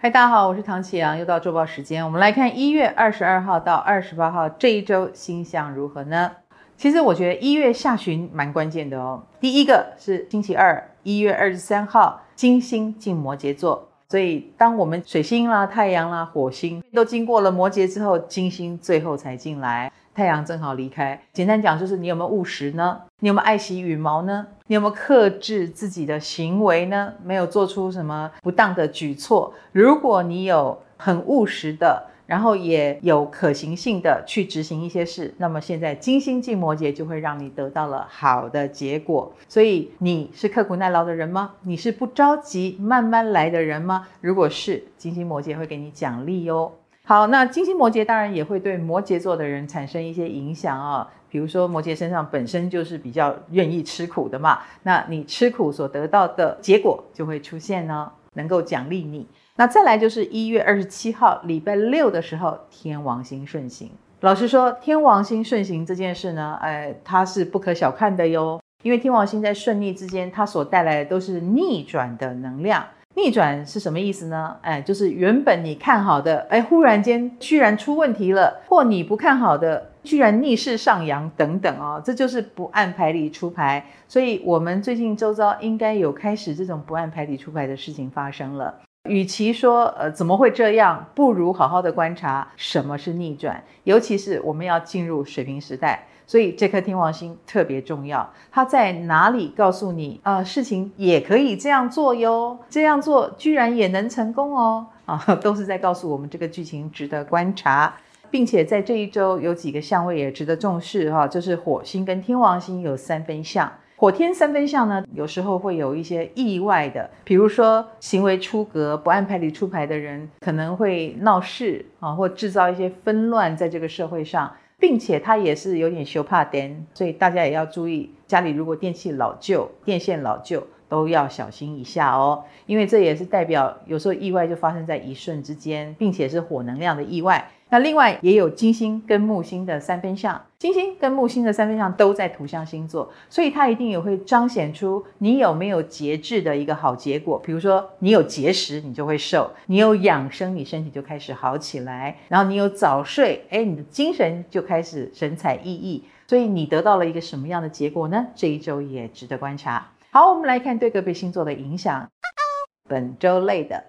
嗨，大家好，我是唐启阳，又到周报时间，我们来看一月二十二号到二十八号这一周星象如何呢？其实我觉得一月下旬蛮关键的哦。第一个是星期二，一月二十三号，金星进摩羯座，所以当我们水星啦、太阳啦、火星都经过了摩羯之后，金星最后才进来。太阳正好离开，简单讲就是你有没有务实呢？你有没有爱惜羽毛呢？你有没有克制自己的行为呢？没有做出什么不当的举措？如果你有很务实的，然后也有可行性的去执行一些事，那么现在金星进摩羯就会让你得到了好的结果。所以你是刻苦耐劳的人吗？你是不着急慢慢来的人吗？如果是，金星摩羯会给你奖励哦。好，那金星摩羯当然也会对摩羯座的人产生一些影响啊、哦，比如说摩羯身上本身就是比较愿意吃苦的嘛，那你吃苦所得到的结果就会出现呢，能够奖励你。那再来就是一月二十七号礼拜六的时候，天王星顺行。老实说，天王星顺行这件事呢，哎，它是不可小看的哟，因为天王星在顺逆之间，它所带来的都是逆转的能量。逆转是什么意思呢？哎，就是原本你看好的，哎，忽然间居然出问题了，或你不看好的，居然逆势上扬等等哦，这就是不按牌理出牌。所以，我们最近周遭应该有开始这种不按牌理出牌的事情发生了。与其说呃怎么会这样，不如好好的观察什么是逆转，尤其是我们要进入水瓶时代。所以这颗天王星特别重要，它在哪里告诉你啊、事情也可以这样做哟，这样做居然也能成功哦！啊，都是在告诉我们这个剧情值得观察，并且在这一周有几个相位也值得重视哈，就是火星跟天王星有三分相，火天三分相呢，有时候会有一些意外的，比如说行为出格、不按牌理出牌的人可能会闹事啊，或制造一些纷乱在这个社会上。并且它也是有点羞怕电，所以大家也要注意，家里如果电器老旧、电线老旧，都要小心一下哦，因为这也是代表有时候意外就发生在一瞬之间，并且是火能量的意外。那另外也有金星跟木星的三分相，金星跟木星的三分相都在土象星座，所以它一定也会彰显出你有没有节制的一个好结果。比如说你有节食，你就会瘦；你有养生，你身体就开始好起来；然后你有早睡，哎，你的精神就开始神采奕奕。所以你得到了一个什么样的结果呢？这一周也值得观察。好，我们来看对个别星座的影响。本周累的。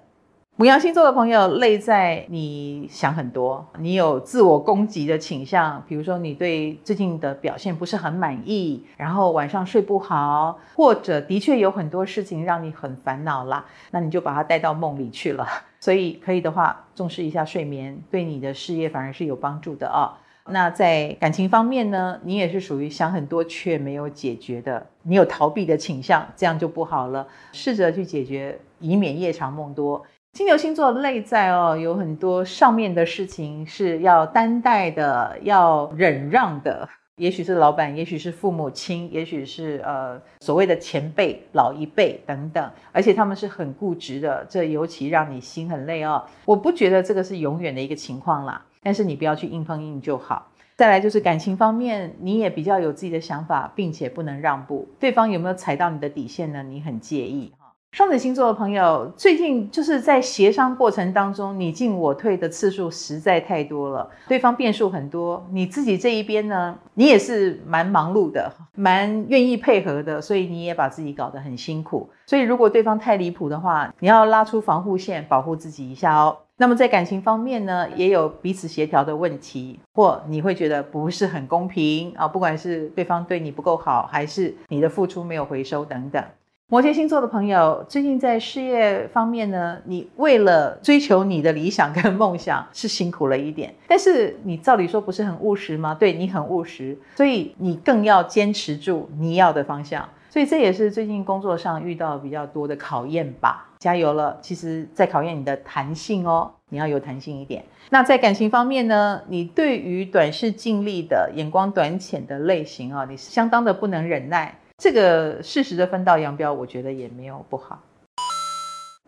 牡羊星座的朋友，累在你想很多，你有自我攻击的倾向，比如说你对最近的表现不是很满意，然后晚上睡不好，或者的确有很多事情让你很烦恼啦，那你就把它带到梦里去了。所以可以的话，重视一下睡眠，对你的事业反而是有帮助的啊、那在感情方面呢，你也是属于想很多却没有解决的，你有逃避的倾向，这样就不好了，试着去解决，以免夜长梦多。金牛星座内在哦，有很多上面的事情是要担待的，要忍让的。也许是老板，也许是父母亲，也许是呃所谓的前辈、老一辈等等，而且他们是很固执的，这尤其让你心很累哦。我不觉得这个是永远的一个情况啦，但是你不要去硬碰硬就好。再来就是感情方面，你也比较有自己的想法，并且不能让步。对方有没有踩到你的底线呢？你很介意。双子星座的朋友，最近就是在协商过程当中，你进我退的次数实在太多了，对方变数很多，你自己这一边呢，你也是蛮忙碌的，蛮愿意配合的，所以你也把自己搞得很辛苦。所以如果对方太离谱的话，你要拉出防护线，保护自己一下哦。那么在感情方面呢，也有彼此协调的问题，或你会觉得不是很公平啊，不管是对方对你不够好，还是你的付出没有回收等等。摩羯星座的朋友，最近在事业方面呢，你为了追求你的理想跟梦想是辛苦了一点，但是你照理说不是很务实吗？对，你很务实，所以你更要坚持住你要的方向。所以这也是最近工作上遇到比较多的考验吧。加油了，其实在考验你的弹性哦，你要有弹性一点。那在感情方面呢，你对于短视尽力的眼光短浅的类型啊，你是相当的不能忍耐。这个适时的分道扬镳，我觉得也没有不好。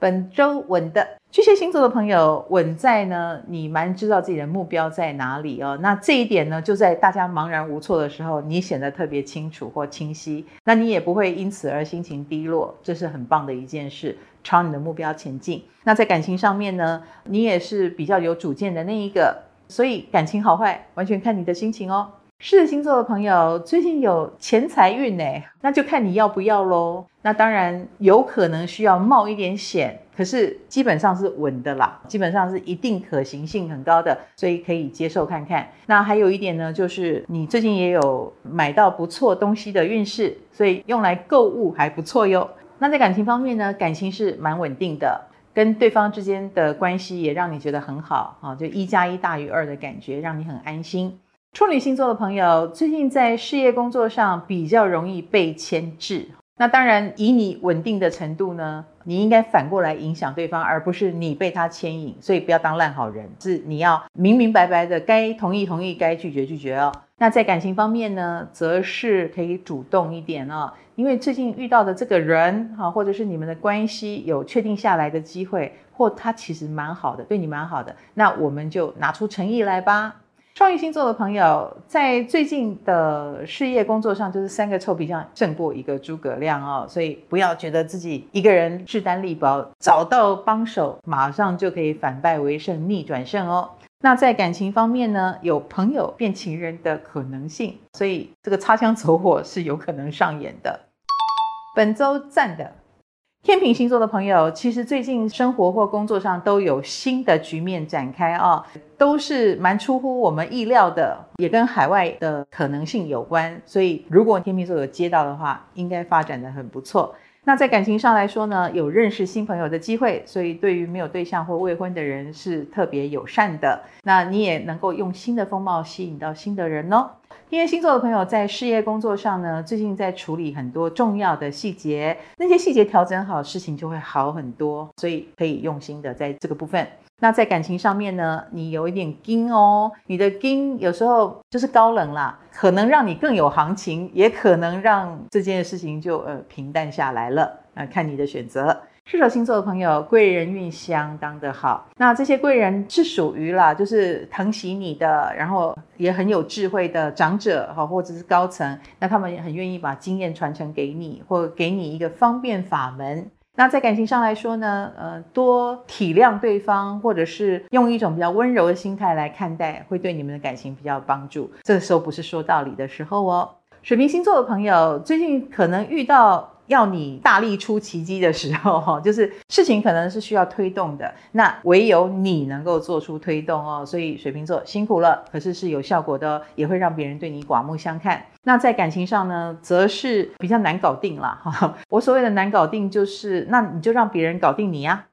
本周稳的巨蟹星座的朋友，稳在呢，你蛮知道自己的目标在哪里哦。那这一点呢，就在大家茫然无措的时候，你显得特别清楚或清晰，那你也不会因此而心情低落，这是很棒的一件事，朝你的目标前进。那在感情上面呢，你也是比较有主见的那一个，所以感情好坏完全看你的心情哦。狮子星座的朋友最近有钱财运呢，那就看你要不要喽。那当然有可能需要冒一点险，可是基本上是稳的啦，基本上是一定可行性很高的，所以可以接受看看。那还有一点呢，就是你最近也有买到不错东西的运势，所以用来购物还不错哟。那在感情方面呢，感情是蛮稳定的，跟对方之间的关系也让你觉得很好啊，就一加一大于二的感觉，让你很安心。处女星座的朋友，最近在事业工作上比较容易被牵制。那当然，以你稳定的程度呢，你应该反过来影响对方，而不是你被他牵引。所以不要当烂好人，是你要明明白白的，该同意同意，该拒绝拒绝哦。那在感情方面呢，则是可以主动一点哦，因为最近遇到的这个人哈，或者是你们的关系有确定下来的机会，或他其实蛮好的，对你蛮好的，那我们就拿出诚意来吧。创意星座的朋友，在最近的事业工作上，就是三个臭皮匠胜过一个诸葛亮哦，所以不要觉得自己一个人势单力薄，找到帮手，马上就可以反败为胜、逆转胜哦。那在感情方面呢，有朋友变情人的可能性，所以这个擦枪走火是有可能上演的。本周赞的。天秤星座的朋友，其实最近生活或工作上都有新的局面展开啊、都是蛮出乎我们意料的，也跟海外的可能性有关。所以，如果天秤座有接到的话，应该发展的很不错。那在感情上来说呢，有认识新朋友的机会，所以对于没有对象或未婚的人是特别友善的。那你也能够用新的风貌吸引到新的人哦。天蝎星座的朋友在事业工作上呢，最近在处理很多重要的细节，那些细节调整好，事情就会好很多，所以可以用心的在这个部分。那在感情上面呢，你有一点金哦，你的金有时候就是高冷啦，可能让你更有行情，也可能让这件事情就呃平淡下来了，那看你的选择。射手星座的朋友，贵人运相当的好。那这些贵人是属于啦，就是疼惜你的，然后也很有智慧的长者哈，或者是高层。那他们也很愿意把经验传承给你，或给你一个方便法门。那在感情上来说呢，呃，多体谅对方，或者是用一种比较温柔的心态来看待，会对你们的感情比较有帮助。这个时候不是说道理的时候哦。水瓶星座的朋友，最近可能遇到。要你大力出奇迹的时候，哈，就是事情可能是需要推动的，那唯有你能够做出推动哦。所以水瓶座辛苦了，可是是有效果的，也会让别人对你刮目相看。那在感情上呢，则是比较难搞定了哈。我所谓的难搞定，就是那你就让别人搞定你呀。